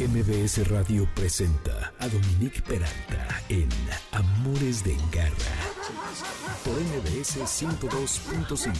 MBS Radio presenta a Dominique Peralta en Amores de Garra por MBS 102.5.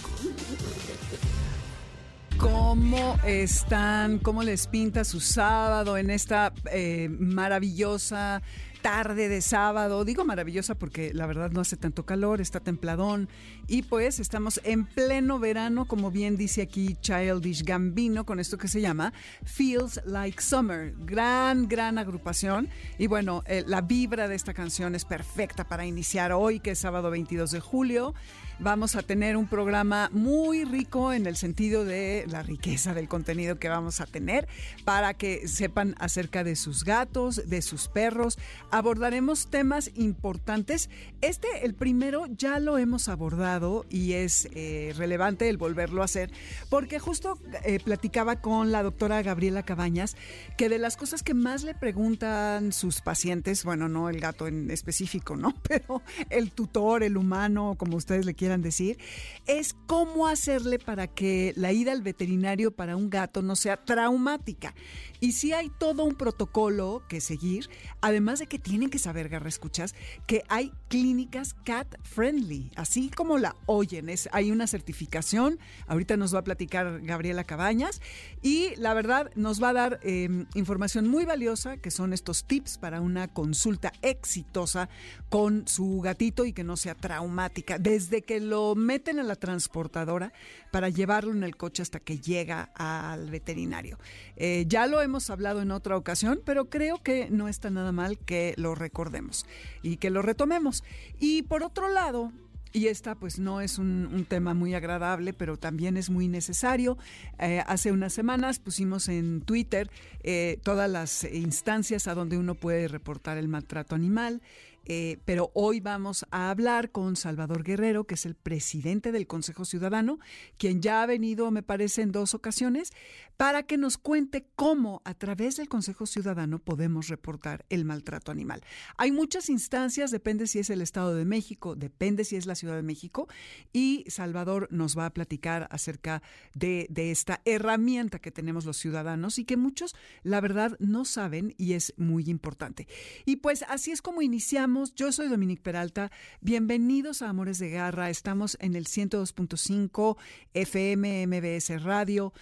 ¿Cómo están? ¿Cómo les pinta su sábado en esta eh, maravillosa tarde de sábado. Digo maravillosa porque la verdad no hace tanto calor, está templadón. Y pues estamos en pleno verano, como bien dice aquí Childish Gambino, con esto que se llama Feels Like Summer. Gran, gran agrupación. Y bueno, eh, la vibra de esta canción es perfecta para iniciar hoy, que es sábado 22 de julio. Vamos a tener un programa muy rico en el sentido de la riqueza del contenido que vamos a tener para que sepan acerca de sus gatos, de sus perros. Abordaremos temas importantes. Este, el primero, ya lo hemos abordado y es eh, relevante el volverlo a hacer porque justo eh, platicaba con la doctora Gabriela Cabañas que de las cosas que más le preguntan sus pacientes, bueno, no el gato en específico, ¿no? Pero el tutor, el humano, como ustedes le quieran decir, es cómo hacerle para que la ida al veterinario para un gato no sea traumática. Y si hay todo un protocolo que seguir, además de que tienen que saber, Garra Escuchas, que hay clínicas cat friendly, así como la oyen. Hay una certificación, ahorita nos va a platicar Gabriela Cabañas, y la verdad nos va a dar em, información muy valiosa, que son estos tips para una consulta exitosa con su gatito y que no sea traumática. Desde que lo meten en la transportadora para llevarlo en el coche hasta que llega al veterinario. Eh, ya lo hemos hablado en otra ocasión, pero creo que no está nada mal que lo recordemos y que lo retomemos. Y por otro lado, y esta pues no es un, tema muy agradable, pero también es muy necesario. Eh, hace unas semanas pusimos en Twitter eh, todas las instancias a donde uno puede reportar el maltrato animal. Eh, pero hoy vamos a hablar con Salvador Guerrero, que es el presidente del Consejo Ciudadano, quien ya ha venido, me parece, en dos ocasiones, para que nos cuente cómo a través del Consejo Ciudadano podemos reportar el maltrato animal. Hay muchas instancias, depende si es el Estado de México, depende si es la Ciudad de México, y Salvador nos va a platicar acerca de, de esta herramienta que tenemos los ciudadanos y que muchos, la verdad, no saben y es muy importante. Y pues así es como iniciamos yo soy Dominique Peralta. Bienvenidos a Amores de Garra. Estamos en el 102.5 FM MBS Radio.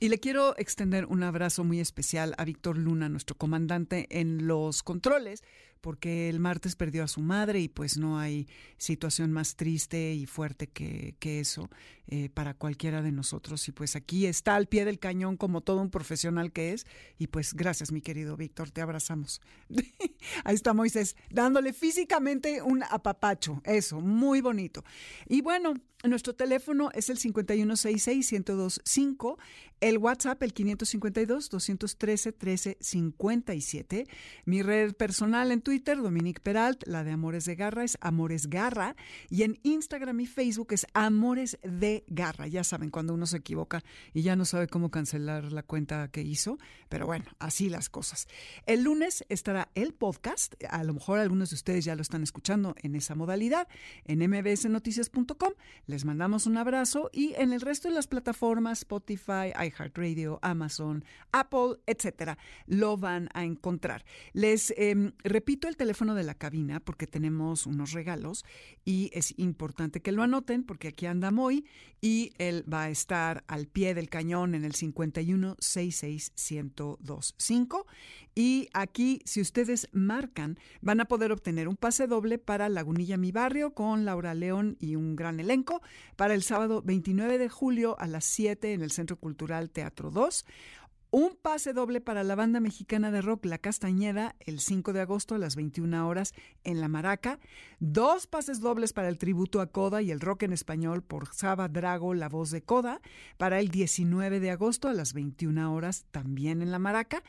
Y le quiero extender un abrazo muy especial a Víctor Luna, nuestro comandante en los controles porque el martes perdió a su madre y pues no hay situación más triste y fuerte que, eso eh, para cualquiera de nosotros. Y pues aquí está al pie del cañón como todo un profesional que es. Y pues gracias, mi querido Víctor, te abrazamos. Ahí está Moisés, dándole físicamente un apapacho, eso, muy bonito. Y bueno, nuestro teléfono es el 5166-1025, el WhatsApp el 552-213-1357, mi red personal en Twitter, Dominique Peralt, la de Amores de Garra es Amores Garra, y en Instagram y Facebook es Amores de Garra. Ya saben, cuando uno se equivoca y ya no sabe cómo cancelar la cuenta que hizo, pero bueno, así las cosas. El lunes estará el podcast, a lo mejor algunos de ustedes ya lo están escuchando en esa modalidad, en mbsnoticias.com les mandamos un abrazo y en el resto de las plataformas, Spotify, iHeartRadio, Amazon, Apple, etcétera, lo van a encontrar. Les em, repito el teléfono de la cabina porque tenemos unos regalos y es importante que lo anoten porque aquí anda Moy y él va a estar al pie del cañón en el 51 66 1025 y aquí si ustedes marcan van a poder obtener un pase doble para Lagunilla Mi Barrio con Laura León y un gran elenco. Para el sábado 29 de julio a las 7 en el Centro Cultural Teatro 2 un pase doble para la banda mexicana de rock La Castañeda el 5 de agosto a las 21 horas en La Maraca. Dos pases dobles para el tributo a Coda y el rock en español por Saba Drago, la voz de Coda, para el 19 de agosto a las 21 horas también en La Maraca.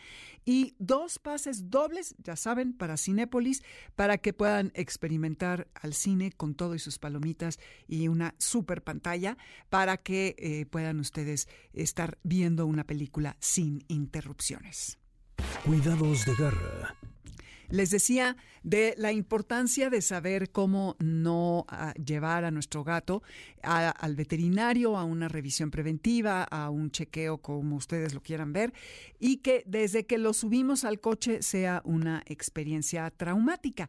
Y dos pases dobles, ya saben, para Cinépolis, para que puedan experimentar al cine con todo y sus palomitas y una super pantalla para que eh, puedan ustedes estar viendo una película sin interrupciones. Cuidados de garra Les decía de la importancia de saber cómo no ah, llevar a nuestro gato al veterinario, a una revisión preventiva, a un chequeo como ustedes lo quieran ver, y que desde que lo subimos al coche sea una experiencia traumática.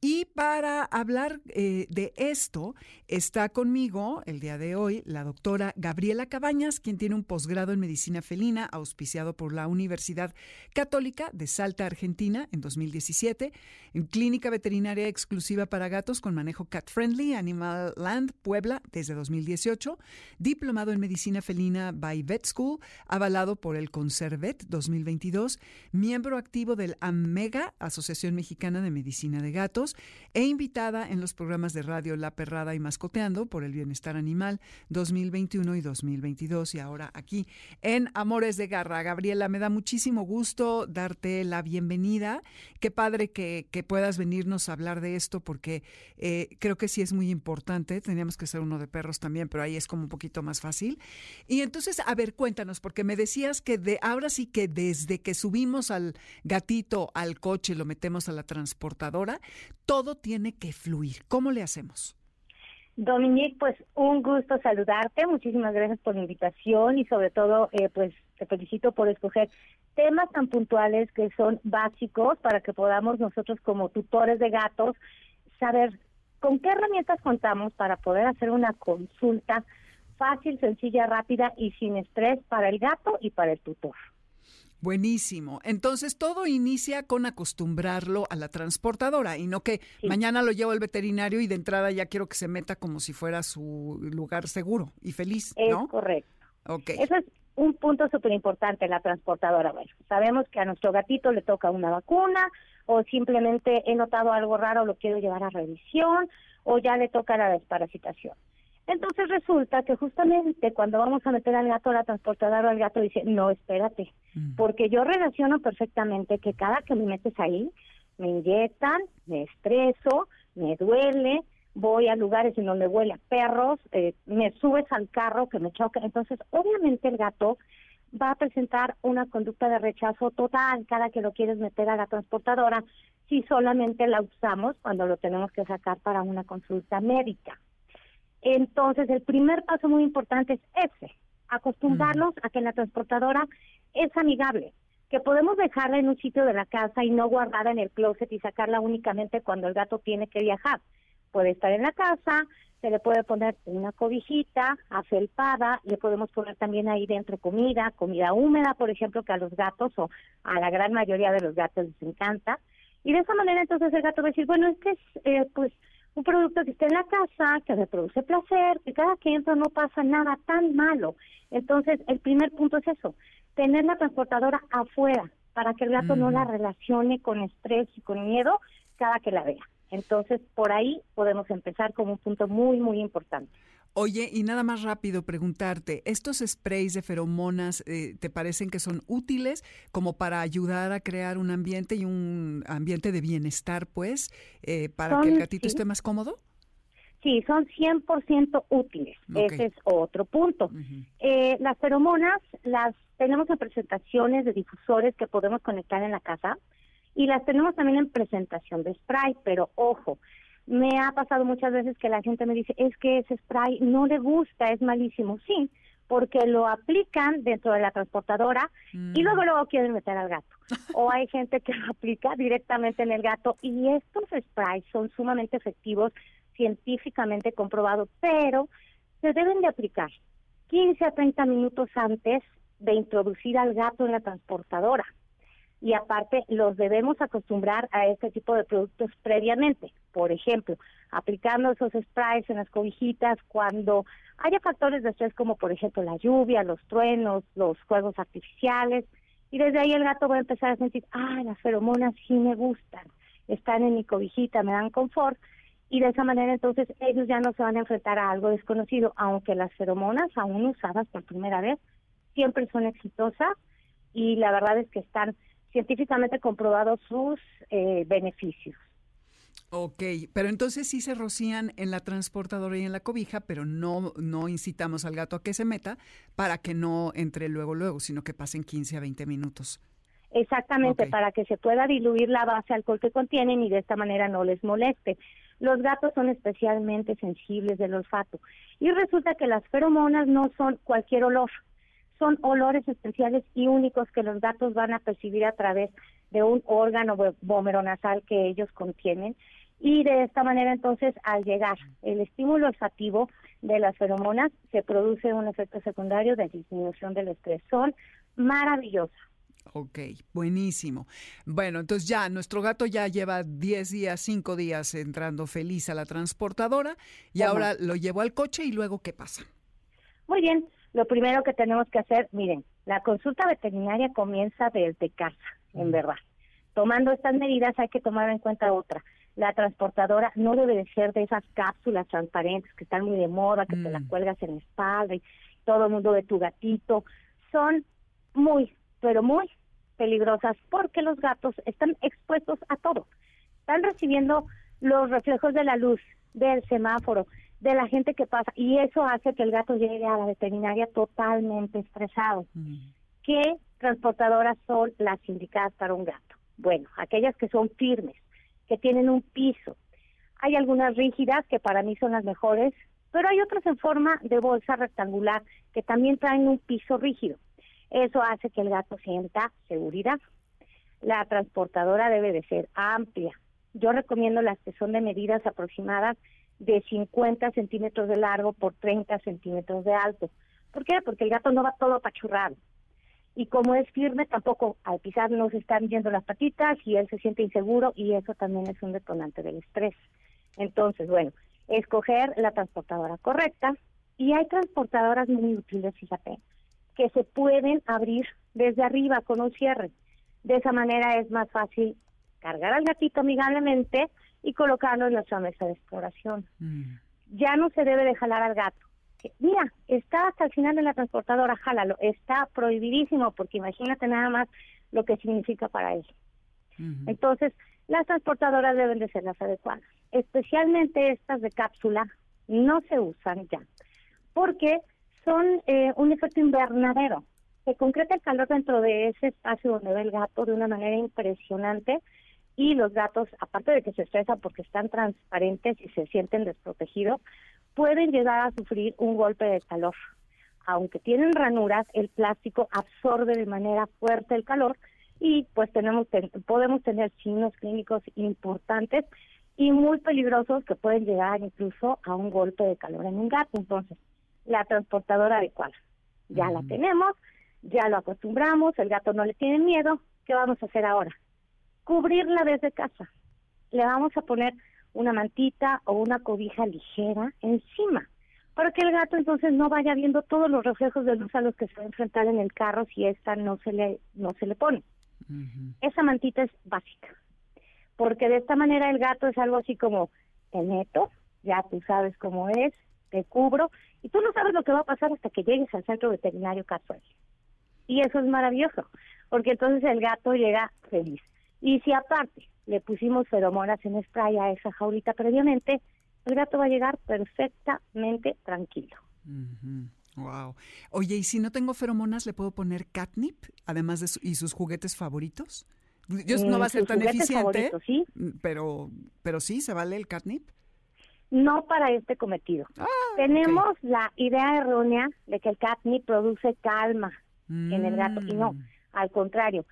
Y para hablar eh, de esto, está conmigo el día de hoy la doctora Gabriela Cabañas, quien tiene un posgrado en medicina felina auspiciado por la Universidad Católica de Salta, Argentina, en 2017 en Clínica Veterinaria Exclusiva para Gatos con Manejo Cat Friendly, Animal Land, Puebla, desde 2018, diplomado en Medicina Felina by Vet School, avalado por el Conservet 2022, miembro activo del AMEGA, Asociación Mexicana de Medicina de Gatos, e invitada en los programas de radio La Perrada y Mascoteando por el Bienestar Animal 2021 y 2022 y ahora aquí en Amores de Garra. Gabriela, me da muchísimo gusto darte la bienvenida. Qué padre que, puedas venirnos a hablar de esto porque eh, creo que sí es muy importante. Teníamos que ser uno de perros también, pero ahí es como un poquito más fácil. Y entonces, a ver, cuéntanos, porque me decías que de ahora sí que desde que subimos al gatito al coche lo metemos a la transportadora, todo tiene que fluir. ¿Cómo le hacemos? Dominique, pues un gusto saludarte, muchísimas gracias por la invitación y sobre todo, eh, pues te felicito por escoger temas tan puntuales que son básicos para que podamos nosotros como tutores de gatos saber con qué herramientas contamos para poder hacer una consulta fácil, sencilla, rápida y sin estrés para el gato y para el tutor. Buenísimo. Entonces todo inicia con acostumbrarlo a la transportadora y no que mañana lo llevo al veterinario y de entrada ya quiero que se meta como si fuera su lugar seguro y feliz, ¿no? Es correcto. Okay. Eso es un punto súper importante en la transportadora. Bueno, sabemos que a nuestro gatito le toca una vacuna o simplemente he notado algo raro, lo quiero llevar a revisión o ya le toca la desparasitación. Entonces resulta que justamente cuando vamos a meter al gato a la transportadora, el gato dice, no, espérate, mm. porque yo relaciono perfectamente que cada que me metes ahí, me inyectan, me estreso, me duele, voy a lugares en donde huele a perros, eh, me subes al carro que me choca. Entonces, obviamente el gato va a presentar una conducta de rechazo total cada que lo quieres meter a la transportadora si solamente la usamos cuando lo tenemos que sacar para una consulta médica. Entonces, el primer paso muy importante es ese, acostumbrarlos a que la transportadora es amigable, que podemos dejarla en un sitio de la casa y no guardarla en el closet y sacarla únicamente cuando el gato tiene que viajar. Puede estar en la casa, se le puede poner una cobijita afelpada, le podemos poner también ahí dentro comida, comida húmeda, por ejemplo, que a los gatos o a la gran mayoría de los gatos les encanta. Y de esa manera entonces el gato va a decir, bueno, este es eh, pues un producto que está en la casa, que me produce placer, que cada que entra no pasa nada tan malo. Entonces, el primer punto es eso, tener la transportadora afuera para que el gato no la relacione con estrés y con miedo cada que la vea. Entonces, por ahí podemos empezar como un punto muy, muy importante. Oye, y nada más rápido preguntarte, ¿estos sprays de feromonas eh, te parecen que son útiles como para ayudar a crear un ambiente y un ambiente de bienestar, pues, eh, para que el gatito esté más cómodo? Sí, son 100% útiles. Ese es otro punto. eh, las feromonas las tenemos en presentaciones de difusores que podemos conectar en la casa y las tenemos también en presentación de spray, pero ojo, me ha pasado muchas veces que la gente me dice, es que ese spray no le gusta, es malísimo. Sí, porque lo aplican dentro de la transportadora y luego mm. luego quieren meter al gato. O hay gente que lo aplica directamente en el gato y estos sprays son sumamente efectivos, científicamente comprobados, pero se deben de aplicar 15 a 30 minutos antes de introducir al gato en la transportadora y aparte los debemos acostumbrar a este tipo de productos previamente. Por ejemplo, aplicando esos sprays en las cobijitas cuando haya factores de estrés como por ejemplo la lluvia, los truenos, los juegos artificiales y desde ahí el gato va a empezar a sentir, ah, las feromonas sí me gustan, están en mi cobijita, me dan confort y de esa manera entonces ellos ya no se van a enfrentar a algo desconocido, aunque las feromonas aún usadas por primera vez siempre son exitosas y la verdad es que están científicamente comprobado sus eh, beneficios. Ok, pero entonces sí se rocían en la transportadora y en la cobija, pero no, no incitamos al gato a que se meta para que no entre luego, luego, sino que pasen 15 a 20 minutos. Exactamente, para que se pueda diluir la base alcohol que contienen y de esta manera no les moleste. Los gatos son especialmente sensibles del olfato y resulta que las feromonas no son cualquier olor, son olores especiales y únicos que los gatos van a percibir a través de un órgano vomeronasal que ellos contienen y de esta manera entonces al llegar el estímulo olfativo de las feromonas se produce un efecto secundario de disminución del estrés. Son maravillosas. Ok, buenísimo. Bueno, entonces ya, nuestro gato ya lleva 10 días, 5 días entrando feliz a la transportadora y ahora lo llevo al coche y luego, ¿qué pasa? Muy bien, lo primero que tenemos que hacer, miren, la consulta veterinaria comienza desde casa, en verdad. Tomando estas medidas hay que tomar en cuenta otra. La transportadora no debe de ser de esas cápsulas transparentes que están muy de moda, que te las mm. cuelgas en la espalda y todo el mundo de tu gatito. Son muy, pero muy peligrosas porque los gatos están expuestos a todo. Están recibiendo los reflejos de la luz, del semáforo, de la gente que pasa y eso hace que el gato llegue a la veterinaria totalmente estresado. Mm. ¿Qué transportadoras son las indicadas para un gato? Bueno, aquellas que son firmes, que tienen un piso. Hay algunas rígidas que para mí son las mejores, pero hay otras en forma de bolsa rectangular que también traen un piso rígido. Eso hace que el gato sienta seguridad. La transportadora debe de ser amplia. Yo recomiendo las que son de medidas aproximadas de 50 centímetros de largo por 30 centímetros de alto. ¿Por qué? Porque el gato no va todo apachurrado. Y como es firme, tampoco al pisar no se están viendo las patitas y él se siente inseguro y eso también es un detonante del estrés. Entonces, bueno, escoger la transportadora correcta y hay transportadoras muy útiles, fíjate, que se pueden abrir desde arriba con un cierre. De esa manera es más fácil cargar al gatito amigablemente y colocarlo en nuestra mesa de exploración. Mm. Ya no se debe de jalar al gato. Mira, está hasta el final de la transportadora, jálalo. Está prohibidísimo porque imagínate nada más lo que significa para él. Entonces, las transportadoras deben de ser las adecuadas. Especialmente estas de cápsula no se usan ya porque son eh, un efecto invernadero. Se concreta el calor dentro de ese espacio donde ve el gato de una manera impresionante y los gatos, aparte de que se estresan porque están transparentes y se sienten desprotegidos, pueden llegar a sufrir un golpe de calor. Aunque tienen ranuras, el plástico absorbe de manera fuerte el calor y pues tenemos podemos tener signos clínicos importantes y muy peligrosos que pueden llegar incluso a un golpe de calor en un gato. Entonces, la transportadora adecuada. Ya la tenemos, ya lo acostumbramos, el gato no le tiene miedo. ¿Qué vamos a hacer ahora? Cubrirla desde casa. Le vamos a poner una mantita o una cobija ligera encima para que el gato entonces no vaya viendo todos los reflejos de luz a los que se va a enfrentar en el carro si esta no se le no se le pone. Esa mantita es básica, porque de esta manera el gato es algo así como te neto, ya tú sabes cómo es, te cubro y tú no sabes lo que va a pasar hasta que llegues al centro veterinario casual. Y eso es maravilloso, porque entonces el gato llega feliz. Y si aparte le pusimos feromonas en spray a esa jaulita previamente, el gato va a llegar perfectamente tranquilo. Wow. Oye, ¿y si no tengo feromonas, le puedo poner catnip, además de y sus juguetes favoritos? Yo, no va a ser tan eficiente, ¿sí? pero, pero sí, ¿se vale el catnip? No para este cometido. Ah, Tenemos la idea errónea de que el catnip produce calma en el gato, y no, mm. al contrario,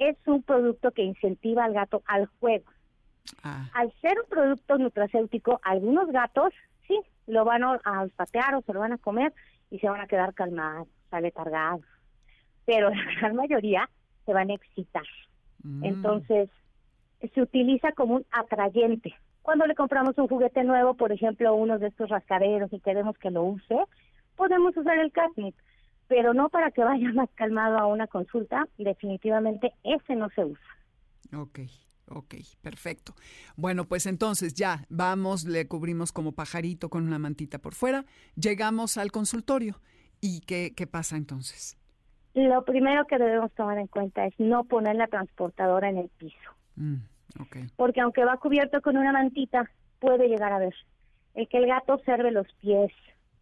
es un producto que incentiva al gato al juego. Ah. Al ser un producto nutracéutico, algunos gatos sí lo van a olfatear o se lo van a comer y se van a quedar calmados, aletargados. Pero la gran mayoría se van a excitar. Mm. Entonces, se utiliza como un atrayente. Cuando le compramos un juguete nuevo, por ejemplo, uno de estos rascaderos y queremos que lo use, podemos usar el catnip pero no para que vaya más calmado a una consulta, definitivamente ese no se usa. Ok. Ok, perfecto. Bueno, pues entonces ya vamos, le cubrimos como pajarito con una mantita por fuera, llegamos al consultorio. ¿Y qué, qué pasa entonces? Lo primero que debemos tomar en cuenta es no poner la transportadora en el piso. Mm, okay. Porque aunque va cubierto con una mantita, puede llegar a ver. El que el gato observe los pies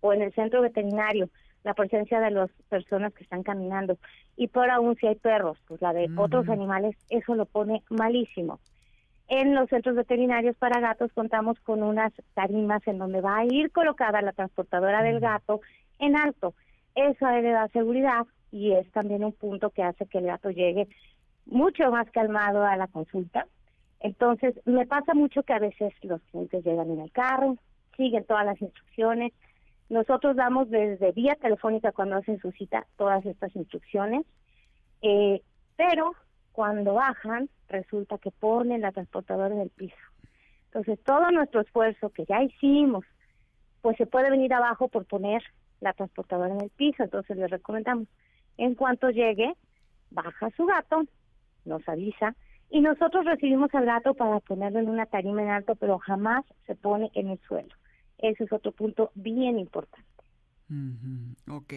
o en el centro veterinario la presencia de las personas que están caminando. Y por aún si hay perros, pues la de otros animales, eso lo pone malísimo. En los centros veterinarios para gatos contamos con unas tarimas en donde va a ir colocada la transportadora del gato en alto. Eso le da seguridad y es también un punto que hace que el gato llegue mucho más calmado a la consulta. Entonces, me pasa mucho que a veces los clientes llegan en el carro, siguen todas las instrucciones. Nosotros damos desde vía telefónica cuando hacen su cita todas estas instrucciones, eh, pero cuando bajan resulta que ponen la transportadora en el piso. Entonces, todo nuestro esfuerzo que ya hicimos, pues se puede venir abajo por poner la transportadora en el piso. Entonces, les recomendamos, en cuanto llegue, baja su gato, nos avisa y nosotros recibimos al gato para ponerlo en una tarima en alto, pero jamás se pone en el suelo. Ese es otro punto bien importante. Ok,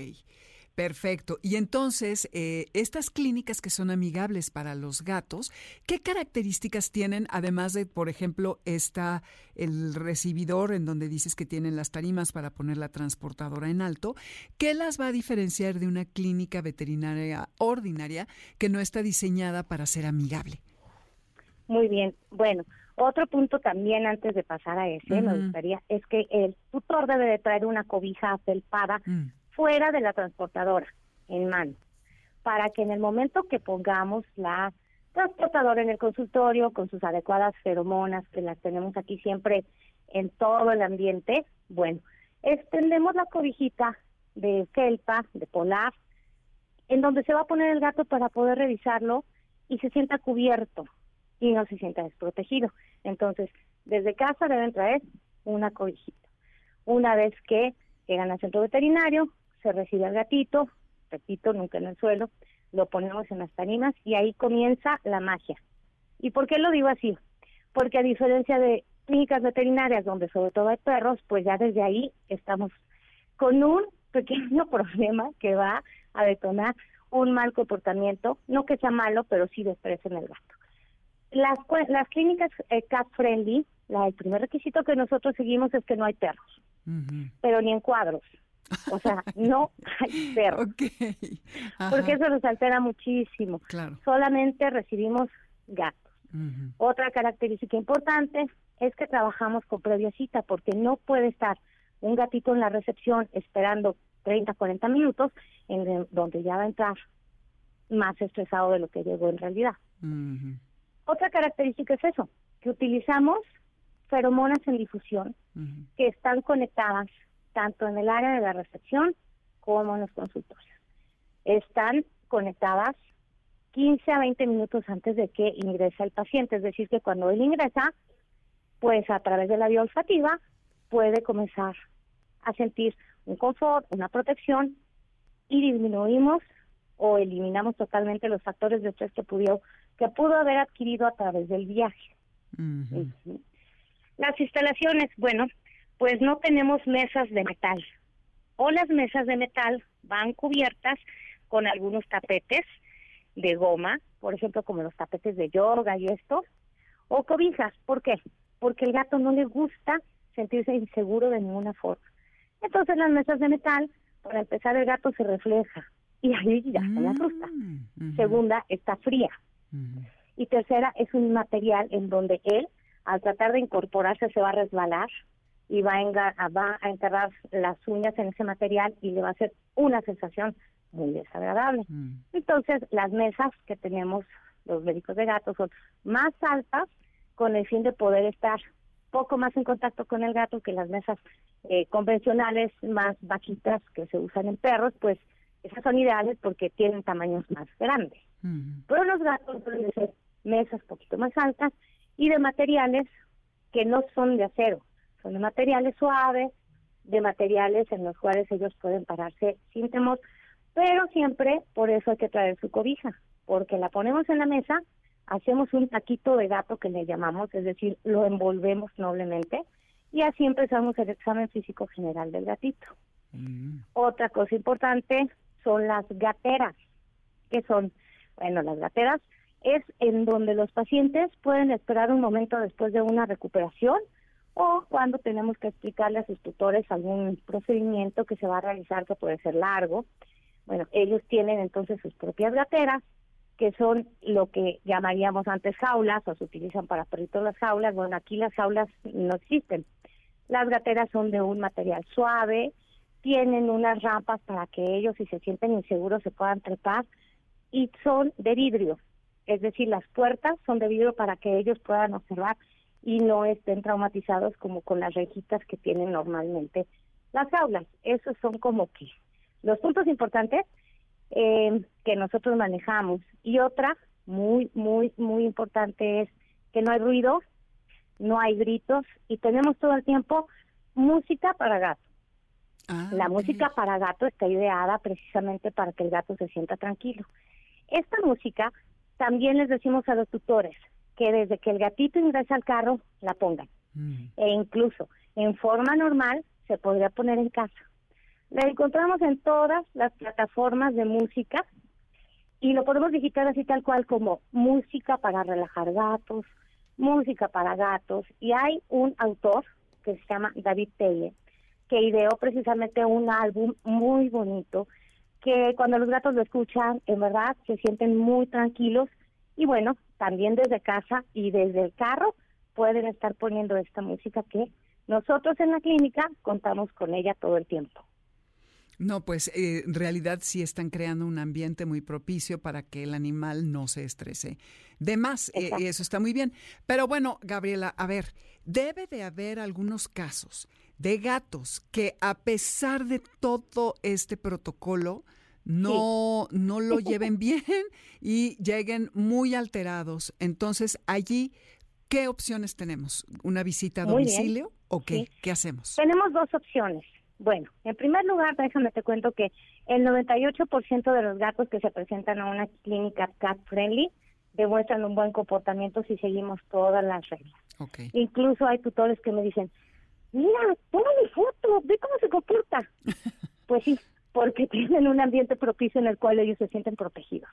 perfecto. Y entonces, eh, estas clínicas que son amigables para los gatos, ¿qué características tienen, además de, por ejemplo, esta, el recibidor en donde dices que tienen las tarimas para poner la transportadora en alto? ¿Qué las va a diferenciar de una clínica veterinaria ordinaria que no está diseñada para ser amigable? Muy bien. Bueno, otro punto también antes de pasar a ese, me gustaría, es que el tutor debe de traer una cobija afelpada mm. fuera de la transportadora, en mano, para que en el momento que pongamos la transportadora en el consultorio con sus adecuadas feromonas, que las tenemos aquí siempre en todo el ambiente, bueno, extendemos la cobijita de felpa, de polar, en donde se va a poner el gato para poder revisarlo y se sienta cubierto y no se sienta desprotegido. Entonces, desde casa deben traer una cobijita. Una vez que llegan al centro veterinario, se recibe al gatito, repito, nunca en el suelo, lo ponemos en las tarimas y ahí comienza la magia. ¿Y por qué lo digo así? Porque a diferencia de clínicas veterinarias donde sobre todo hay perros, pues ya desde ahí estamos con un pequeño problema que va a detonar un mal comportamiento, no que sea malo, pero sí desprecio en el gato. Las, las clínicas eh, cat friendly, la, el primer requisito que nosotros seguimos es que no hay perros, pero ni en cuadros. O sea, no hay perros. Porque eso nos altera muchísimo. Claro. Solamente recibimos gatos. Otra característica importante es que trabajamos con previa cita, porque no puede estar un gatito en la recepción esperando 30, 40 minutos, en donde ya va a entrar más estresado de lo que llegó en realidad. Otra característica es eso, que utilizamos feromonas en difusión que están conectadas tanto en el área de la recepción como en los consultorios. Están conectadas 15 a 20 minutos antes de que ingrese el paciente, es decir, que cuando él ingresa, pues a través de la vía olfativa puede comenzar a sentir un confort, una protección y disminuimos o eliminamos totalmente los factores de estrés que pudo que pudo haber adquirido a través del viaje. Las instalaciones, bueno, pues no tenemos mesas de metal. O las mesas de metal van cubiertas con algunos tapetes de goma, por ejemplo, como los tapetes de yoga y esto, o cobijas. ¿Por qué? Porque el gato no le gusta sentirse inseguro de ninguna forma. Entonces las mesas de metal, para empezar, el gato se refleja y ahí ya se le asusta. Mm, Segunda, está fría. Y tercera, es un material en donde él, al tratar de incorporarse, se va a resbalar y va a, va a enterrar las uñas en ese material y le va a hacer una sensación muy desagradable. Mm. Entonces, las mesas que tenemos los médicos de gatos son más altas con el fin de poder estar poco más en contacto con el gato que las mesas eh, convencionales más bajitas que se usan en perros, pues esas son ideales porque tienen tamaños más grandes. Pero los gatos pueden ser mesas poquito más altas y de materiales que no son de acero, son de materiales suaves, de materiales en los cuales ellos pueden pararse sin temor, pero siempre por eso hay que traer su cobija, porque la ponemos en la mesa, hacemos un taquito de gato que le llamamos, es decir, lo envolvemos noblemente y así empezamos el examen físico general del gatito. Otra cosa importante son las gateras, que son bueno, las gateras es en donde los pacientes pueden esperar un momento después de una recuperación o cuando tenemos que explicarle a sus tutores algún procedimiento que se va a realizar que puede ser largo. Bueno, ellos tienen entonces sus propias gateras, que son lo que llamaríamos antes jaulas o se utilizan para perritos las jaulas. Bueno, aquí las jaulas no existen. Las gateras son de un material suave, tienen unas rampas para que ellos, si se sienten inseguros, se puedan trepar y son de vidrio. Es decir, las puertas son de vidrio para que ellos puedan observar y no estén traumatizados como con las rejitas que tienen normalmente las aulas. Esos son como que los puntos importantes eh, que nosotros manejamos. Y otra muy, muy, muy importante es que no hay ruido, no hay gritos y tenemos todo el tiempo música para gato. Ah, la música para gato está ideada precisamente para que el gato se sienta tranquilo. Esta música también les decimos a los tutores que desde que el gatito ingresa al carro la pongan. Mm. E incluso en forma normal se podría poner en casa. La encontramos en todas las plataformas de música y lo podemos digitar así tal cual como música para relajar gatos, música para gatos. Y hay un autor que se llama David Taylor que ideó precisamente un álbum muy bonito que cuando los gatos lo escuchan, en verdad se sienten muy tranquilos y bueno, también desde casa y desde el carro pueden estar poniendo esta música que nosotros en la clínica contamos con ella todo el tiempo. No, pues eh, en realidad sí están creando un ambiente muy propicio para que el animal no se estrese. De más, eh, eso está muy bien. Pero bueno, Gabriela, a ver, debe de haber algunos casos de gatos que a pesar de todo este protocolo, no, no lo lleven bien y lleguen muy alterados. Entonces, allí, ¿qué opciones tenemos? ¿Una visita a domicilio o qué? ¿Qué hacemos? Tenemos dos opciones. Bueno, en primer lugar, déjame te cuento que el 98% de los gatos que se presentan a una clínica cat friendly demuestran un buen comportamiento si seguimos todas las reglas. Incluso hay tutores que me dicen, mira, mi foto, ve cómo se comporta. pues sí, porque tienen un ambiente propicio en el cual ellos se sienten protegidos.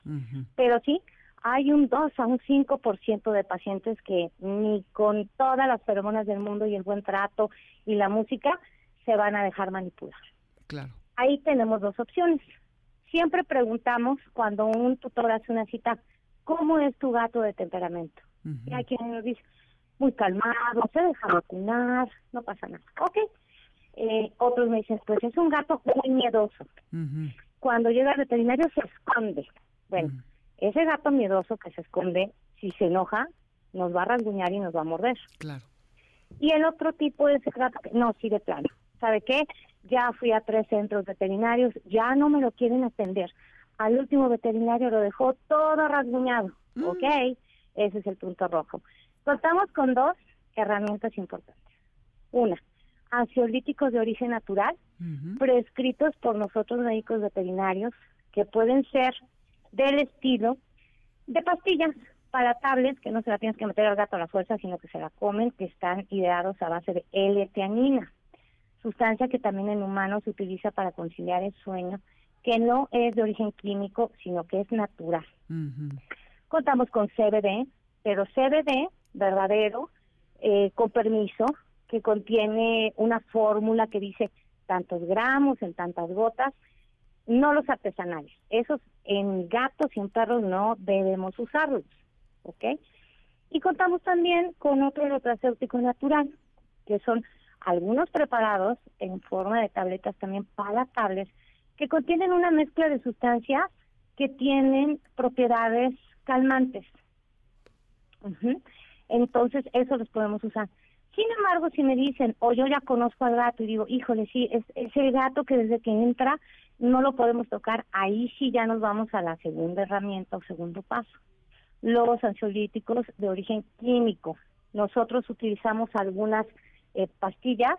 Pero sí, hay un 2 a un 5% de pacientes que ni con todas las feromonas del mundo y el buen trato y la música se van a dejar manipular. Claro. Ahí tenemos dos opciones. Siempre preguntamos cuando un tutor hace una cita, ¿cómo es tu gato de temperamento? Y hay quien nos dice, muy calmado, se deja vacunar, no pasa nada. Ok. Eh, otros me dicen, pues es un gato muy miedoso. Cuando llega al veterinario se esconde. Bueno, ese gato miedoso que se esconde, si se enoja, nos va a rasguñar y nos va a morder. Claro. Y el otro tipo de ese gato, no, sí de plano. ¿sabe qué? Ya fui a tres centros veterinarios, ya no me lo quieren atender. Al último veterinario lo dejó todo rasguñado, mm. ¿ok? Ese es el punto rojo. Contamos con dos herramientas importantes. Una, ansiolíticos de origen natural, prescritos por nosotros médicos veterinarios, que pueden ser del estilo de pastillas para tablets, que no se la tienes que meter al gato a la fuerza, sino que se la comen, que están ideados a base de L-teanina sustancia que también en humanos se utiliza para conciliar el sueño, que no es de origen químico, sino que es natural. Contamos con CBD, pero CBD verdadero, eh, con permiso, que contiene una fórmula que dice tantos gramos en tantas gotas, no los artesanales. Esos en gatos y en perros no debemos usarlos. Y contamos también con otro nutracéutico natural, que son algunos preparados en forma de tabletas también palatables que contienen una mezcla de sustancias que tienen propiedades calmantes. Entonces, eso los podemos usar. Sin embargo, si me dicen, o yo ya conozco al gato y digo, híjole, sí, es, es el gato que desde que entra no lo podemos tocar, ahí sí ya nos vamos a la segunda herramienta o segundo paso. Los ansiolíticos de origen químico. Nosotros utilizamos algunas eh, pastillas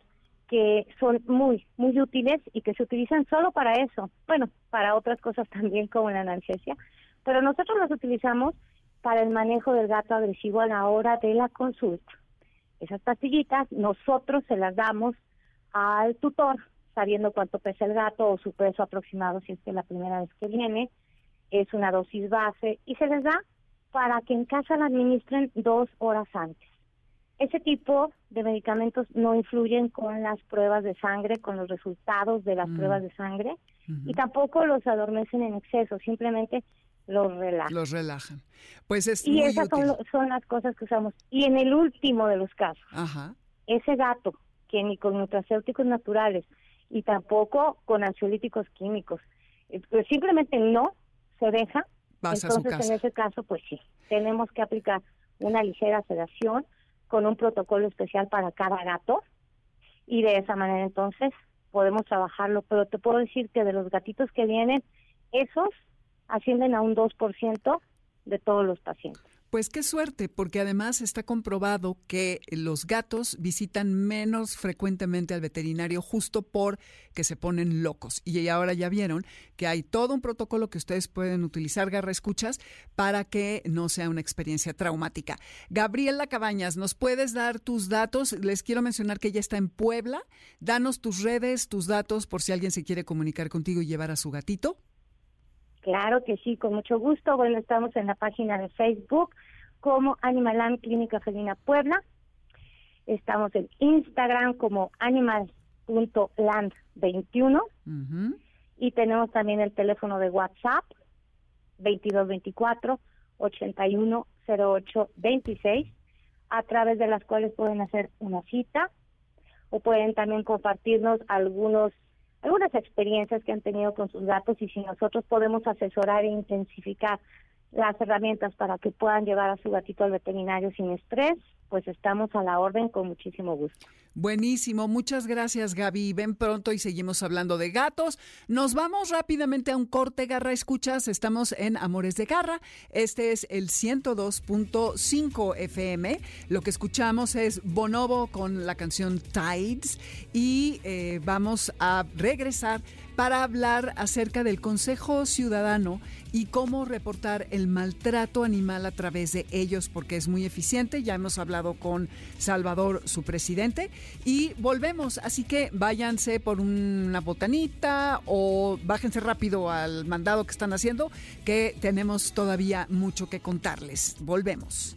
que son muy, muy útiles y que se utilizan solo para eso. Bueno, para otras cosas también como la analgesia, pero nosotros las utilizamos para el manejo del gato agresivo a la hora de la consulta. Esas pastillitas nosotros se las damos al tutor, sabiendo cuánto pesa el gato o su peso aproximado si es que la primera vez que viene. Es una dosis base y se les da para que en casa la administren dos horas antes. ese tipo de medicamentos no influyen con las pruebas de sangre, con los resultados de las mm. pruebas de sangre y tampoco los adormecen en exceso, simplemente los relajan. Los relajan. Pues es y esas Son, las cosas que usamos. Y en el último de los casos, ese gato que ni con nutracéuticos naturales y tampoco con ansiolíticos químicos, eh, pues simplemente no se deja. Entonces, en ese caso, pues sí, tenemos que aplicar una ligera sedación con un protocolo especial para cada gato y de esa manera entonces podemos trabajarlo, pero te puedo decir que de los gatitos que vienen, esos ascienden a un 2% de todos los pacientes. Pues qué suerte, porque además está comprobado que los gatos visitan menos frecuentemente al veterinario justo por que se ponen locos. Y ahora ya vieron que hay todo un protocolo que ustedes pueden utilizar, garra escuchas, para que no sea una experiencia traumática. Gabriela Cabañas, ¿nos puedes dar tus datos? Les quiero mencionar que ella está en Puebla. Danos tus redes, tus datos, por si alguien se quiere comunicar contigo y llevar a su gatito. Claro que sí, con mucho gusto. Bueno, estamos en la página de Facebook como Animaland Clínica Felina Puebla. Estamos en Instagram como animal.land21. Y tenemos también el teléfono de WhatsApp 2224 810826 a través de las cuales pueden hacer una cita o pueden también compartirnos algunos algunas experiencias que han tenido con sus gatos y si nosotros podemos asesorar e intensificar las herramientas para que puedan llevar a su gatito al veterinario sin estrés, pues estamos a la orden con muchísimo gusto. Buenísimo, muchas gracias Gaby. Ven pronto y seguimos hablando de gatos. Nos vamos rápidamente a un corte, Garra Escuchas. Estamos en Amores de Garra. Este es el 102.5 FM. Lo que escuchamos es Bonobo con la canción Tides y eh, vamos a regresar para hablar acerca del Consejo Ciudadano y cómo reportar el maltrato animal a través de ellos, porque es muy eficiente. Ya hemos hablado con Salvador, su presidente, y volvemos. Así que váyanse por una botanita o bájense rápido al mandado que están haciendo, que tenemos todavía mucho que contarles. Volvemos.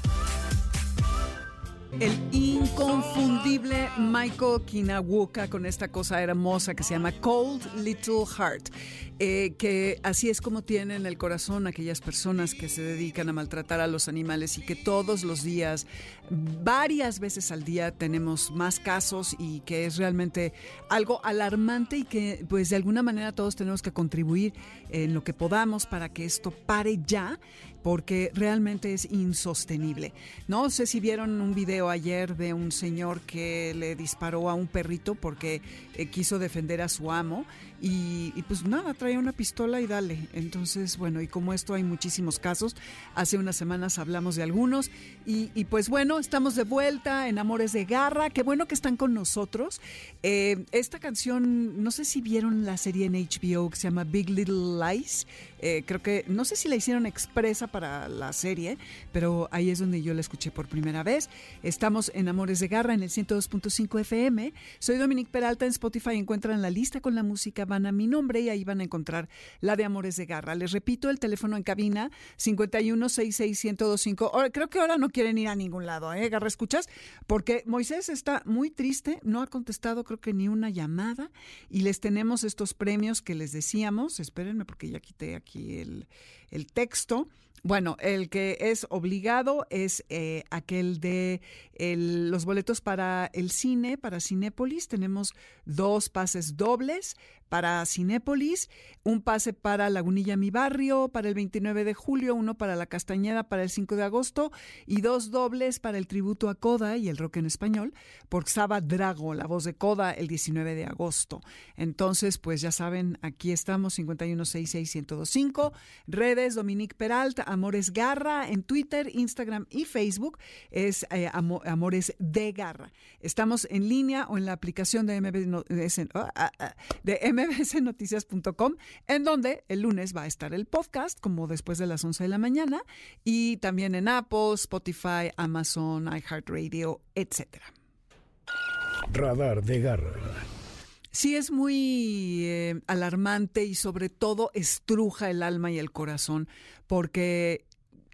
el inconfundible Michael Kinawuka con esta cosa hermosa que se llama Cold Little Heart. Eh, que así es como tienen el corazón aquellas personas que se dedican a maltratar a los animales y que todos los días, varias veces al día tenemos más casos y que es realmente algo alarmante y que pues de alguna manera todos tenemos que contribuir en lo que podamos para que esto pare ya porque realmente es insostenible. No sé si vieron un video ayer de un señor que le disparó a un perrito porque eh, quiso defender a su amo y, pues nada, traía una pistola y dale. Entonces, bueno, y como esto hay muchísimos casos, hace unas semanas hablamos de algunos y, pues bueno, estamos de vuelta en Amores de Garra, qué bueno que están con nosotros. Eh, esta canción, no sé si vieron la serie en HBO que se llama Big Little Lies, eh, creo que, no sé si la hicieron expresa para la serie, pero ahí es donde yo la escuché por primera vez. Estamos en Amores de Garra en el 102.5 FM. Soy Dominique Peralta, en Spotify encuentran la lista con la música, van a mi nombre y ahí van a encontrar la de Amores de Garra. Les repito, el teléfono en cabina 5166125. Creo que ahora no quieren ir a ningún lado, ¿eh? Garra, ¿escuchas? Porque Moisés está muy triste, no ha contestado creo que ni una llamada y les tenemos estos premios que les decíamos. Espérenme porque ya quité aquí el, el texto. Bueno, el que es obligado es eh, aquel de los boletos para el cine, para Cinépolis. Tenemos dos pases dobles para Cinépolis, un pase para Lagunilla Mi Barrio para el 29 de julio, uno para La Castañeda para el 5 de agosto y dos dobles para el tributo a Coda y el rock en español por Saba Drago, la voz de Coda, el 19 de agosto. Entonces, pues ya saben, aquí estamos, 5166125, redes Dominique Peralta, Amores Garra en Twitter, Instagram y Facebook, es eh, Amores de Garra. Estamos en línea o en la aplicación de MBS, mbsnoticias.com, en donde el lunes va a estar el podcast, como después de las 11 de la mañana, y también en Apple, Spotify, Amazon, iHeartRadio, etcétera. Radar de Garra. Sí es muy eh, alarmante y sobre todo estruja el alma y el corazón porque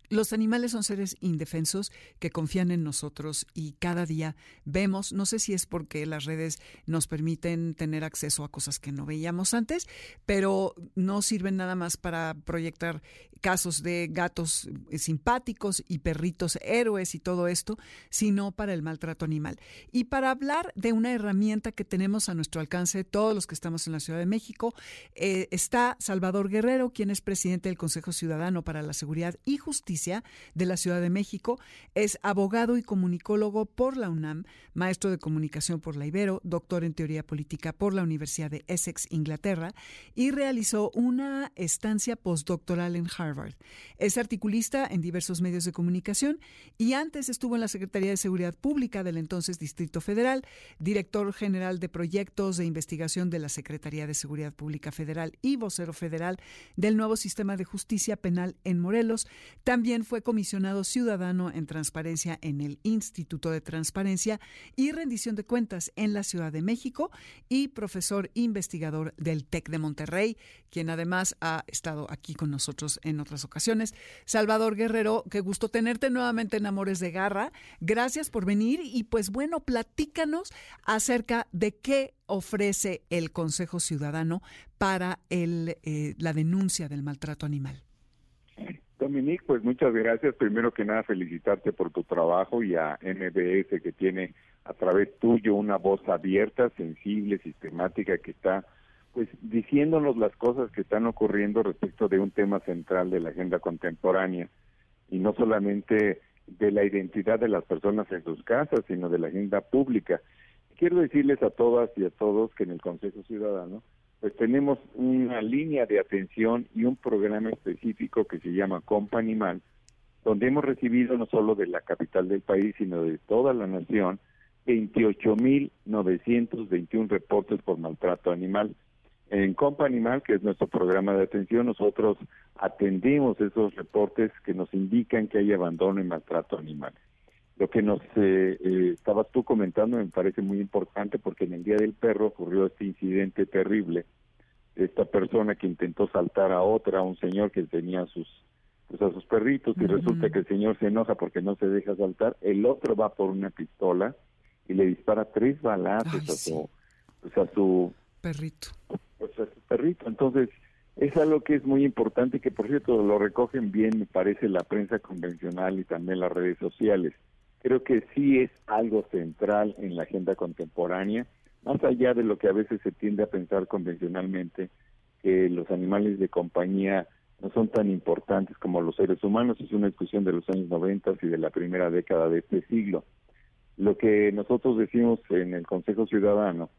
los animales son seres indefensos que confían en nosotros y cada día vemos, no sé si es porque las redes nos permiten tener acceso a cosas que no veíamos antes, pero no sirven nada más para proyectar casos de gatos eh, simpáticos y perritos héroes y todo esto, sino para el maltrato animal. Y para hablar de una herramienta que tenemos a nuestro alcance, todos los que estamos en la Ciudad de México, eh, está Salvador Guerrero, quien es presidente del Consejo Ciudadano para la Seguridad y Justicia de la Ciudad de México, es abogado y comunicólogo por la UNAM, maestro de comunicación por la Ibero, doctor en teoría política por la Universidad de Essex, Inglaterra, y realizó una estancia postdoctoral en Harvard es articulista en diversos medios de comunicación y antes estuvo en la Secretaría de Seguridad Pública del entonces Distrito Federal, director general de proyectos de investigación de la Secretaría de Seguridad Pública Federal y vocero federal del nuevo sistema de justicia penal en Morelos. También fue comisionado ciudadano en transparencia en el Instituto de Transparencia y Rendición de Cuentas en la Ciudad de México y profesor investigador del TEC de Monterrey, quien además ha estado aquí con nosotros en otras ocasiones. Salvador Guerrero, qué gusto tenerte nuevamente en Amores de Garra. Gracias por venir y pues bueno, platícanos acerca de qué ofrece el Consejo Ciudadano para eh, la denuncia del maltrato animal. Dominique, pues muchas gracias. Primero que nada, felicitarte por tu trabajo y a MBS que tiene a través tuyo una voz abierta, sensible, sistemática, que está pues diciéndonos las cosas que están ocurriendo respecto de un tema central de la agenda contemporánea y no solamente de la identidad de las personas en sus casas, sino de la agenda pública. Quiero decirles a todas y a todos que en el Consejo Ciudadano pues tenemos una línea de atención y un programa específico que se llama Compa Animal, donde hemos recibido no solo de la capital del país, sino de toda la nación, 28.921 reportes por maltrato animal. En Compa Animal, que es nuestro programa de atención, nosotros atendemos esos reportes que nos indican que hay abandono y maltrato animal. Lo que nos eh, eh, estabas tú comentando me parece muy importante porque en el Día del Perro ocurrió este incidente terrible. Esta persona que intentó saltar a otra, a un señor que tenía sus pues a sus perritos y resulta que el señor se enoja porque no se deja saltar, el otro va por una pistola y le dispara tres balazos a su pues a su perrito pues a su perrito. Entonces, es algo que es muy importante, que por cierto lo recogen bien, me parece, la prensa convencional y también las redes sociales. Creo que sí es algo central en la agenda contemporánea, más allá de lo que a veces se tiende a pensar convencionalmente, que los animales de compañía no son tan importantes como los seres humanos, es una discusión de los años 90 y de la primera década de este siglo. Lo que nosotros decimos en el Consejo Ciudadano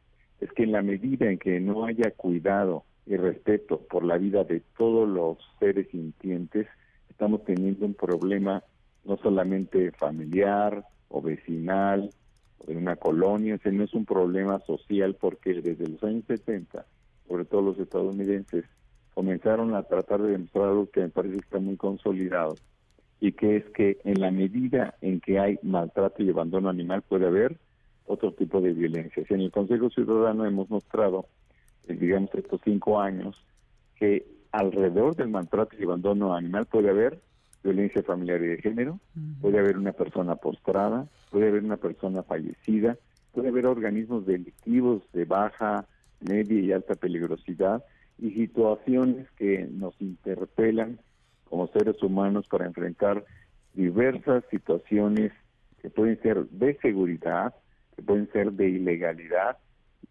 es que en la medida en que no haya cuidado y respeto por la vida de todos los seres sintientes, estamos teniendo un problema no solamente familiar o vecinal o de una colonia, ese no es un problema social porque desde los años 70, sobre todo los estadounidenses, comenzaron a tratar de demostrar algo que me parece que está muy consolidado y que es que en la medida en que hay maltrato y abandono animal puede haber otro tipo de violencia. En el Consejo Ciudadano hemos mostrado, eh, digamos, estos cinco años, que alrededor del maltrato y abandono animal puede haber violencia familiar y de género, puede haber una persona postrada, puede haber una persona fallecida, puede haber organismos delictivos de baja, media y alta peligrosidad y situaciones que nos interpelan como seres humanos para enfrentar diversas situaciones que pueden ser de seguridad, pueden ser de ilegalidad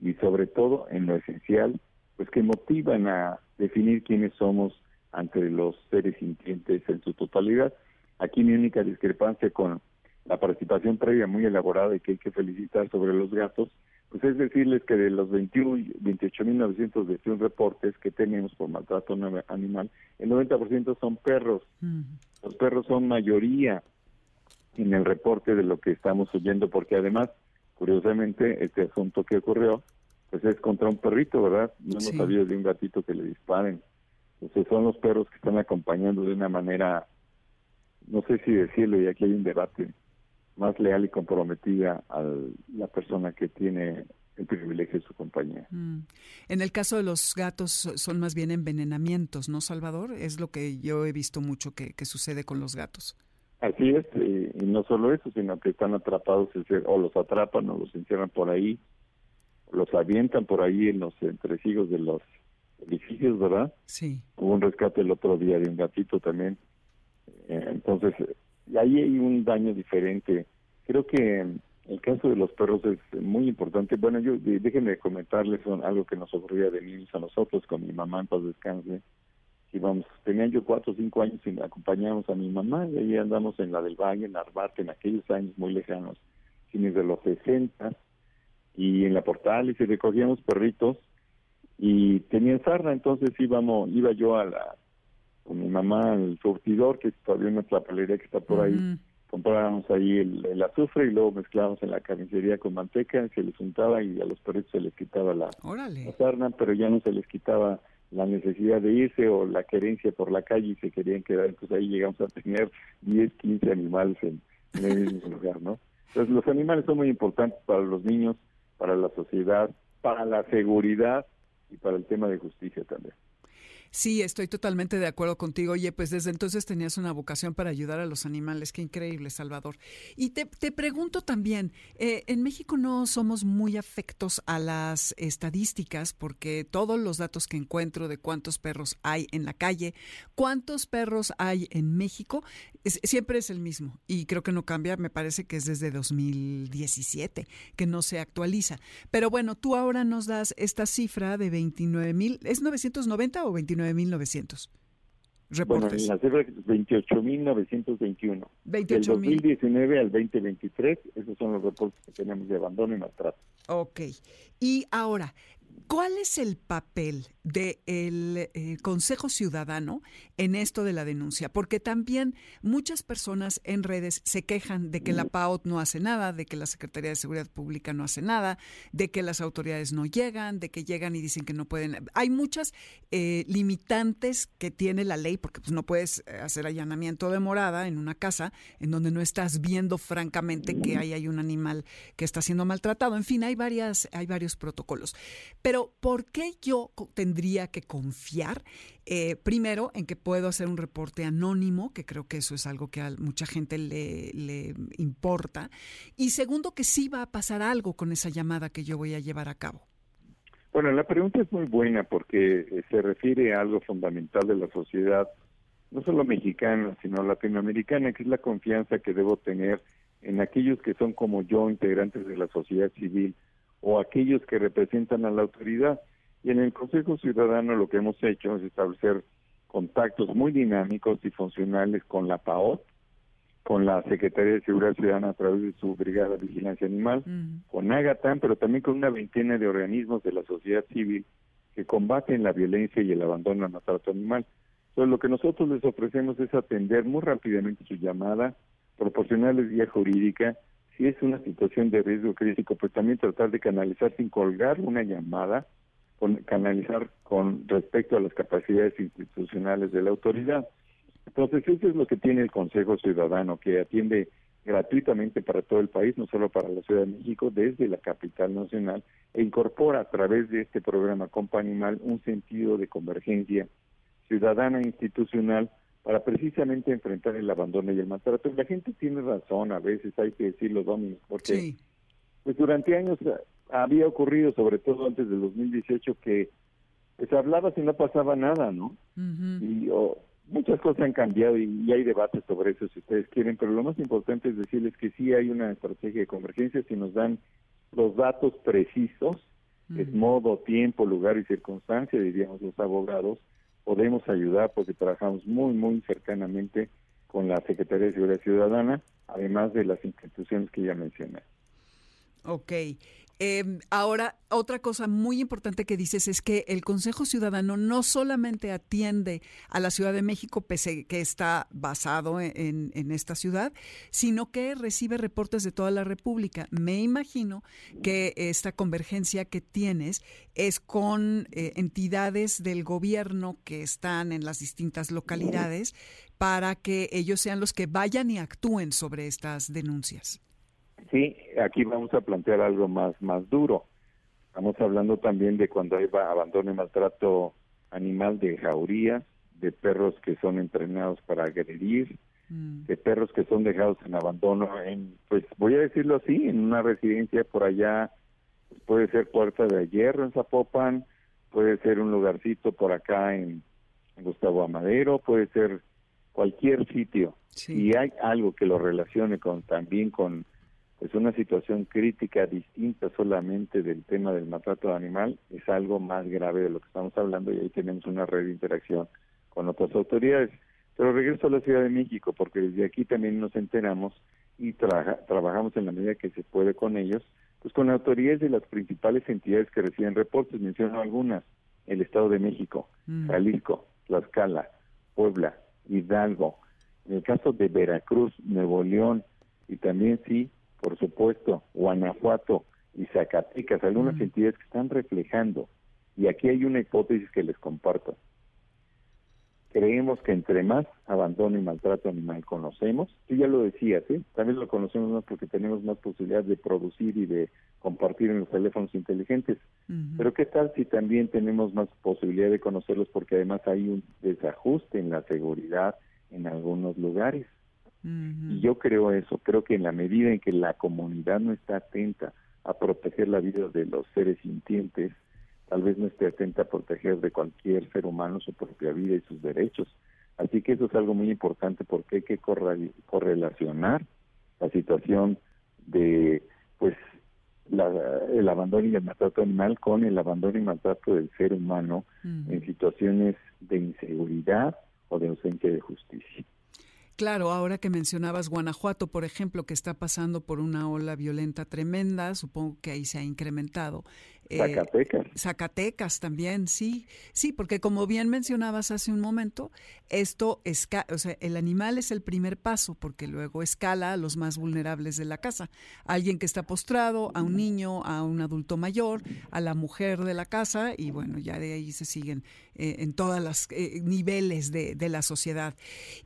y sobre todo, en lo esencial, pues que motivan a definir quiénes somos ante los seres sintientes en su totalidad. Aquí mi única discrepancia con la participación previa muy elaborada y que hay que felicitar sobre los gatos, pues es decirles que de los 28.921 reportes que tenemos por maltrato animal, el 90% son perros. Los perros son mayoría en el reporte de lo que estamos oyendo, porque además, curiosamente, este asunto que ocurrió, pues es contra un perrito, ¿verdad? No hemos sabido de un gatito que le disparen. Entonces son los perros que están acompañando de una manera, no sé si decirlo, y aquí hay un debate, más leal y comprometida a la persona que tiene el privilegio de su compañía. Mm. En el caso de los gatos son más bien envenenamientos, ¿no, Salvador? Es lo que yo he visto mucho que, sucede con los gatos. Así es, y, no solo eso, sino que están atrapados o los atrapan o los encierran por ahí, los avientan por ahí en los entresijos de los edificios, ¿verdad? Sí. Hubo un rescate el otro día de un gatito también. Eh, entonces, ahí hay un daño diferente. Creo que el caso de los perros es muy importante. Bueno, yo déjenme comentarles algo que nos ocurría de niños a nosotros con mi mamá en paz descanse. Íbamos, tenía yo cuatro o cinco años y acompañábamos a mi mamá y ahí andamos en la del Valle, en Arbarte, en aquellos años muy lejanos, fines de los 60, y en la portal y se recogíamos perritos y tenían sarna, entonces íbamos, iba yo a la, con mi mamá al surtidor, que es todavía una trapalería que está por ahí, comprábamos ahí el, azufre y luego mezclábamos en la carnicería con manteca, se les juntaba y a los perritos se les quitaba la, la, sarna, pero ya no se les quitaba la necesidad de irse o la querencia por la calle y se querían quedar, entonces ahí llegamos a tener 10, 15 animales en, en el mismo lugar, ¿no? Entonces los animales son muy importantes para los niños, para la sociedad, para la seguridad y para el tema de justicia también. Sí, estoy totalmente de acuerdo contigo. Oye, pues desde entonces tenías una vocación para ayudar a los animales. Qué increíble, Salvador. Y te, pregunto también, eh, en México no somos muy afectos a las estadísticas porque todos los datos que encuentro de cuántos perros hay en la calle, cuántos perros hay en México, siempre es el mismo. Y creo que no cambia, me parece que es desde 2017 que no se actualiza. Pero bueno, tú ahora nos das esta cifra de 29 mil, ¿es 990 o 29? 29.900 reportes. Bueno, la cifra es 28.921. Del 2019 al 2023, esos son los reportes que tenemos de abandono y maltrato. Ok. Y ahora, ¿Cuál es el papel del eh, Consejo Ciudadano en esto de la denuncia? Porque también muchas personas en redes se quejan de que la PAOT no hace nada, de que la Secretaría de Seguridad Pública no hace nada, de que las autoridades no llegan, de que llegan y dicen que no pueden. Hay muchas eh, limitantes que tiene la ley, porque pues, no puedes eh, hacer allanamiento de morada en una casa en donde no estás viendo francamente que ahí hay un animal que está siendo maltratado. En fin, hay, varias, hay varios protocolos. Pero ¿por qué yo tendría que confiar? Eh, primero, en que puedo hacer un reporte anónimo, que creo que eso es algo que a mucha gente le, le importa. Y segundo, que sí va a pasar algo con esa llamada que yo voy a llevar a cabo. Bueno, la pregunta es muy buena porque eh, se refiere a algo fundamental de la sociedad, no solo mexicana, sino latinoamericana, que es la confianza que debo tener en aquellos que son como yo, integrantes de la sociedad civil, o aquellos que representan a la autoridad. Y en el Consejo Ciudadano lo que hemos hecho es establecer contactos muy dinámicos y funcionales con la PAOT, con la Secretaría de Seguridad Ciudadana a través de su Brigada de Vigilancia Animal, con AGATAN, pero también con una veintena de organismos de la sociedad civil que combaten la violencia y el abandono al maltrato animal. Entonces, lo que nosotros les ofrecemos es atender muy rápidamente su llamada, proporcionarles guía jurídica si es una situación de riesgo crítico, pues también tratar de canalizar sin colgar una llamada, con, canalizar con respecto a las capacidades institucionales de la autoridad. Entonces, eso es lo que tiene el Consejo Ciudadano, que atiende gratuitamente para todo el país, no solo para la Ciudad de México, desde la capital nacional, e incorpora a través de este programa Compa Animal un sentido de convergencia ciudadana e institucional para precisamente enfrentar el abandono y el maltrato. La gente tiene razón, a veces hay que decirlo, Dominic, porque pues durante años había ocurrido, sobre todo antes del 2018, que pues hablaba si no pasaba nada, ¿no? Y muchas cosas han cambiado y, hay debates sobre eso si ustedes quieren, pero lo más importante es decirles que sí hay una estrategia de convergencia si nos dan los datos precisos Es modo, tiempo, lugar y circunstancia, diríamos los abogados, podemos ayudar porque trabajamos muy, muy cercanamente con la Secretaría de Seguridad Ciudadana, además de las instituciones que ya mencioné. Ok. Em, ahora, otra cosa muy importante que dices es que el Consejo Ciudadano no solamente atiende a la Ciudad de México, pese que está basado en, esta ciudad, sino que recibe reportes de toda la República. Me imagino que esta convergencia que tienes es con eh, entidades del gobierno que están en las distintas localidades para que ellos sean los que vayan y actúen sobre estas denuncias. Sí, aquí vamos a plantear algo más, más duro. Estamos hablando también de cuando hay abandono y maltrato animal de jaurías, de perros que son entrenados para agredir, mm. de perros que son dejados en abandono en, pues voy a decirlo así, en una residencia por allá, pues, puede ser Puerta de Hierro en Zapopan, puede ser un lugarcito por acá en, Gustavo Amadero, puede ser cualquier sitio. Y hay algo que lo relacione con también con pues una situación crítica distinta solamente del tema del maltrato animal es algo más grave de lo que estamos hablando y ahí tenemos una red de interacción con otras autoridades. Pero regreso a la Ciudad de México porque desde aquí también nos enteramos y trabajamos en la medida que se puede con ellos, pues con autoridades de las principales entidades que reciben reportes, menciono algunas, el Estado de México, mm. Jalisco, Tlaxcala, Puebla, Hidalgo, en el caso de Veracruz, Nuevo León y también sí por supuesto, Guanajuato y Zacatecas, algunas entidades que están reflejando. Y aquí hay una hipótesis que les comparto. Creemos que entre más abandono y maltrato animal conocemos, tú ya lo decías, ¿eh? también lo conocemos más porque tenemos más posibilidad de producir y de compartir en los teléfonos inteligentes. Pero ¿qué tal si también tenemos más posibilidad de conocerlos porque además hay un desajuste en la seguridad en algunos lugares? Y yo creo eso, creo que en la medida en que la comunidad no está atenta a proteger la vida de los seres sintientes, tal vez no esté atenta a proteger de cualquier ser humano su propia vida y sus derechos. Así que eso es algo muy importante porque hay que correlacionar la situación de pues el abandono y el maltrato animal con el abandono y maltrato del ser humano en situaciones de inseguridad o de ausencia de justicia. Claro, ahora que mencionabas Guanajuato, por ejemplo, que está pasando por una ola violenta tremenda, supongo que ahí se ha incrementado. Eh, Zacatecas. Zacatecas también, sí, sí, porque como bien mencionabas hace un momento, esto es, o sea, el animal es el primer paso, porque luego escala a los más vulnerables de la casa, alguien que está postrado, a un niño, a un adulto mayor, a la mujer de la casa, y bueno, ya de ahí se siguen eh, en todos los eh, niveles de, de la sociedad.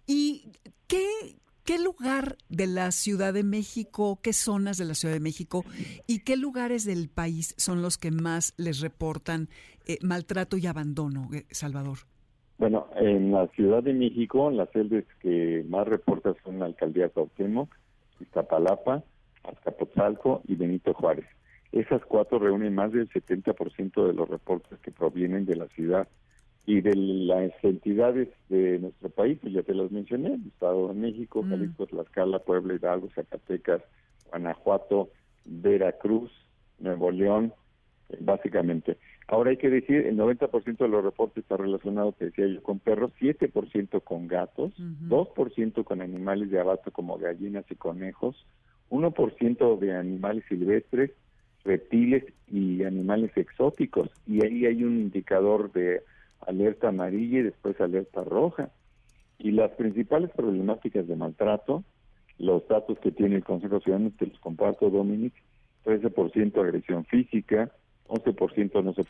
¿Y qué, ¿Qué lugar de la Ciudad de México, qué zonas de la Ciudad de México y qué lugares del país son los que más les reportan eh, maltrato y abandono, eh, Salvador? Bueno, en la Ciudad de México, las celdas que más reportan son la alcaldía Cuauhtémoc, Iztapalapa, Azcapotzalco y Benito Juárez. Esas cuatro reúnen más del 70% de los reportes que provienen de la ciudad y de las entidades de nuestro país, pues ya te las mencioné, Estado de México, mm. Jalisco, Tlaxcala, Puebla, Hidalgo, Zacatecas, Guanajuato, Veracruz, Nuevo León, eh, básicamente. Ahora hay que decir, el 90% de los reportes está relacionado, te decía yo, con perros, 7% con gatos, 2% con animales de abasto como gallinas y conejos, 1% de animales silvestres, reptiles y animales exóticos. Y ahí hay un indicador de alerta amarilla y después alerta roja. Y las principales problemáticas de maltrato, los datos que tiene el Consejo Ciudadano, te los comparto, Dominic, 13% agresión física, 11% no se,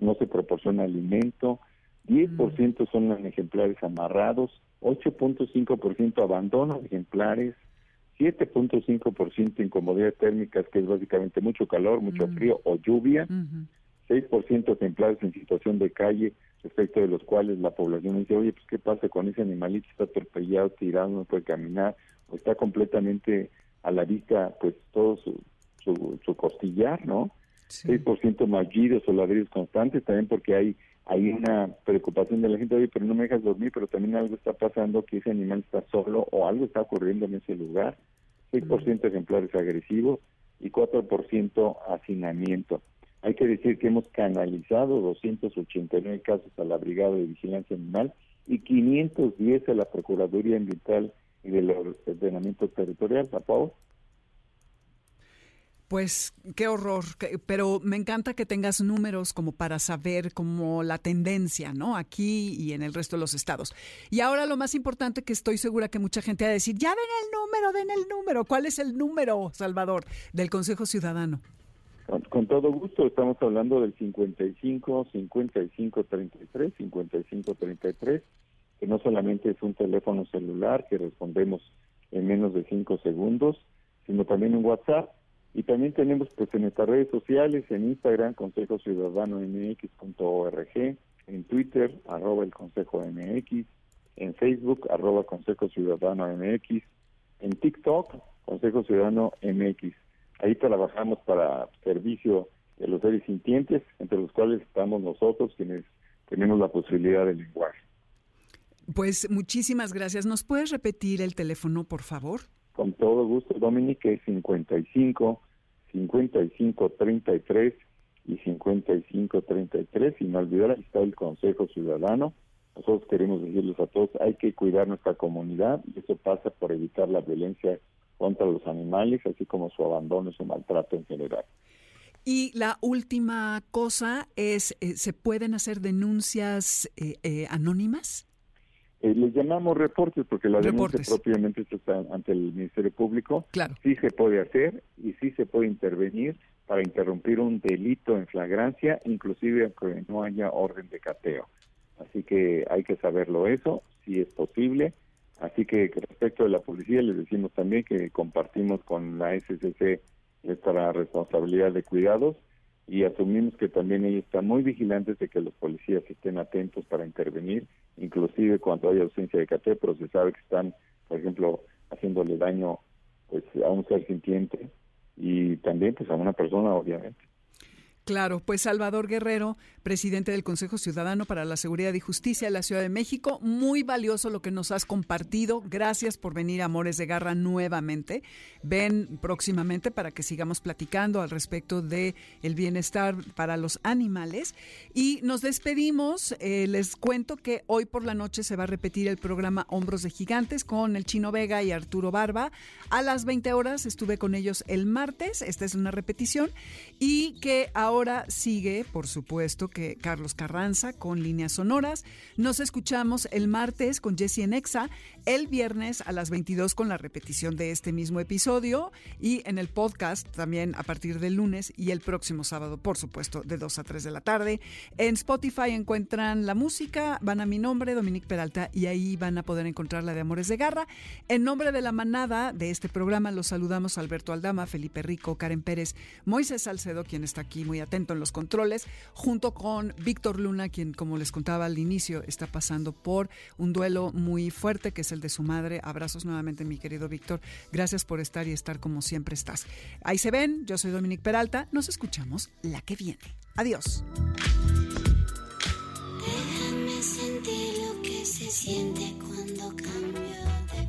no se proporciona alimento, 10% son en ejemplares amarrados, 8.5% abandono de ejemplares, 7.5% incomodidad térmicas, que es básicamente mucho calor, mucho frío o lluvia, 6% ejemplares en situación de calle, respecto de los cuales la población dice, oye, pues qué pasa con ese animalito, está atropellado, tirado, no puede caminar, o está completamente a la vista, pues todo su, su, costillar, ¿no? 6% maullidos o ladridos constantes, también porque hay hay una preocupación de la gente, oye, pero no me dejas dormir, pero también algo está pasando, que ese animal está solo o algo está ocurriendo en ese lugar. 6% ejemplares agresivos y 4% hacinamiento. Hay que decir que hemos canalizado 289 casos a la Brigada de Vigilancia Animal y 510 a la Procuraduría Ambiental y del Ordenamiento Territorial, Pau. Pues qué horror, pero me encanta que tengas números como para saber como la tendencia, ¿no? Aquí y en el resto de los estados. Y ahora lo más importante que estoy segura que mucha gente va a decir, ya ven el número, den el número. ¿Cuál es el número, Salvador, del Consejo Ciudadano? Con, todo gusto, estamos hablando del 55 55 33 55 33, que no solamente es un teléfono celular que respondemos en menos de cinco segundos, sino también un WhatsApp. Y también tenemos pues en nuestras redes sociales, en Instagram, Consejo Ciudadano MX.org, en Twitter, arroba el Consejo MX, en Facebook, arroba Consejo Ciudadano MX, en TikTok, Consejo Ciudadano MX. Ahí trabajamos para servicio de los seres sintientes, entre los cuales estamos nosotros, quienes tenemos la posibilidad de lenguaje. Pues muchísimas gracias. ¿Nos puedes repetir el teléfono, por favor? Con todo gusto, Dominique, es 55 55 33 y 55 33. Y no olvidar, ahí está el Consejo Ciudadano. Nosotros queremos decirles a todos, hay que cuidar nuestra comunidad y eso pasa por evitar la violencia contra los animales, así como su abandono y su maltrato en general. Y la última cosa es, eh, ¿se pueden hacer denuncias eh, eh, anónimas? les llamamos reportes porque la denuncia propiamente está ante el Ministerio Público. Claro. Sí se puede hacer y sí se puede intervenir para interrumpir un delito en flagrancia, inclusive aunque no haya orden de cateo. Así que hay que saberlo eso, si es posible. Así que respecto de la policía, les decimos también que compartimos con la SCC esta responsabilidad de cuidados y asumimos que también ellos están muy vigilantes de que los policías estén atentos para intervenir, inclusive cuando hay ausencia de cateo, pero se sabe que están, por ejemplo, haciéndole daño pues a un ser sintiente y también pues a una persona obviamente. Claro, pues Salvador Guerrero, presidente del Consejo Ciudadano para la Seguridad y Justicia de la Ciudad de México, muy valioso lo que nos has compartido. Gracias por venir Amores de Garra nuevamente. Ven próximamente para que sigamos platicando al respecto de el bienestar para los animales y nos despedimos. Eh, les cuento que hoy por la noche se va a repetir el programa Hombros de Gigantes con el Chino Vega y Arturo Barba. A las 20 horas estuve con ellos el martes. Esta es una repetición y que ahora Ahora sigue, por supuesto, que Carlos Carranza con líneas sonoras. Nos escuchamos el martes con Jesse Nexa, el viernes a las 22 con la repetición de este mismo episodio y en el podcast también a partir del lunes y el próximo sábado, por supuesto, de 2 a 3 de la tarde. En Spotify encuentran la música, van a mi nombre, Dominique Peralta, y ahí van a poder encontrar la de Amores de Garra. En nombre de la manada de este programa los saludamos Alberto Aldama, Felipe Rico, Karen Pérez, Moisés Salcedo, quien está aquí muy atento en los controles, junto con Víctor Luna, quien, como les contaba al inicio, está pasando por un duelo muy fuerte, que es el de su madre. Abrazos nuevamente, mi querido Víctor. Gracias por estar y estar como siempre estás. Ahí se ven, yo soy Dominique Peralta. Nos escuchamos la que viene. Adiós. Déjame sentir lo que se siente cuando cambio de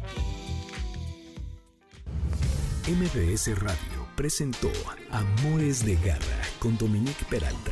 pie. MBS Radio presentó Amores de Garra con Dominique Peralta.